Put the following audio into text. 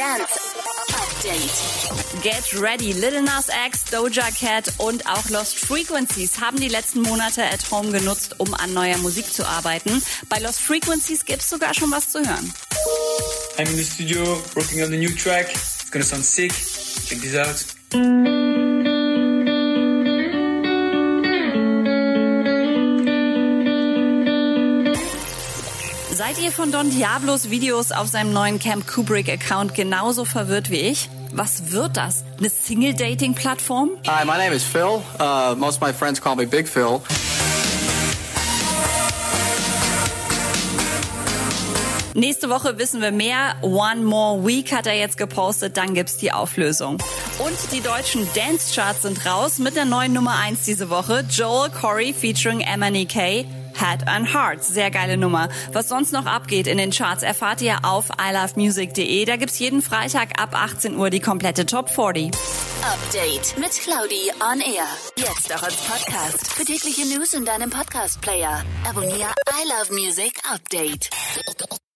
Dance Update. Get Ready, Little Nas X, Doja Cat und auch Lost Frequencies haben die letzten Monate at Home genutzt, um an neuer Musik zu arbeiten. Bei Lost Frequencies gibt's sogar schon was zu hören. I'm in the studio working on the new track. It's gonna sound sick. Check this out. Seid ihr von Don Diablos Videos auf seinem neuen Camp Kubrick Account genauso verwirrt wie ich? Was wird das? Eine Single-Dating-Plattform? Hi, my name is Phil. Uh, most of my friends call me Big Phil. Nächste Woche wissen wir mehr. One More Week hat er jetzt gepostet, dann gibt's die Auflösung. Und die deutschen Dance-Charts sind raus mit der neuen Nummer 1 diese Woche. Joel Corey featuring MNEK. Head and Heart. Sehr geile Nummer. Was sonst noch abgeht in den Charts, erfahrt ihr auf ilovemusic.de. Da gibt's jeden Freitag ab 18 Uhr die komplette Top 40. Update mit Claudi on Air. Jetzt auch als Podcast. Für tägliche News in deinem Podcast-Player. Abonniere I Love Music Update.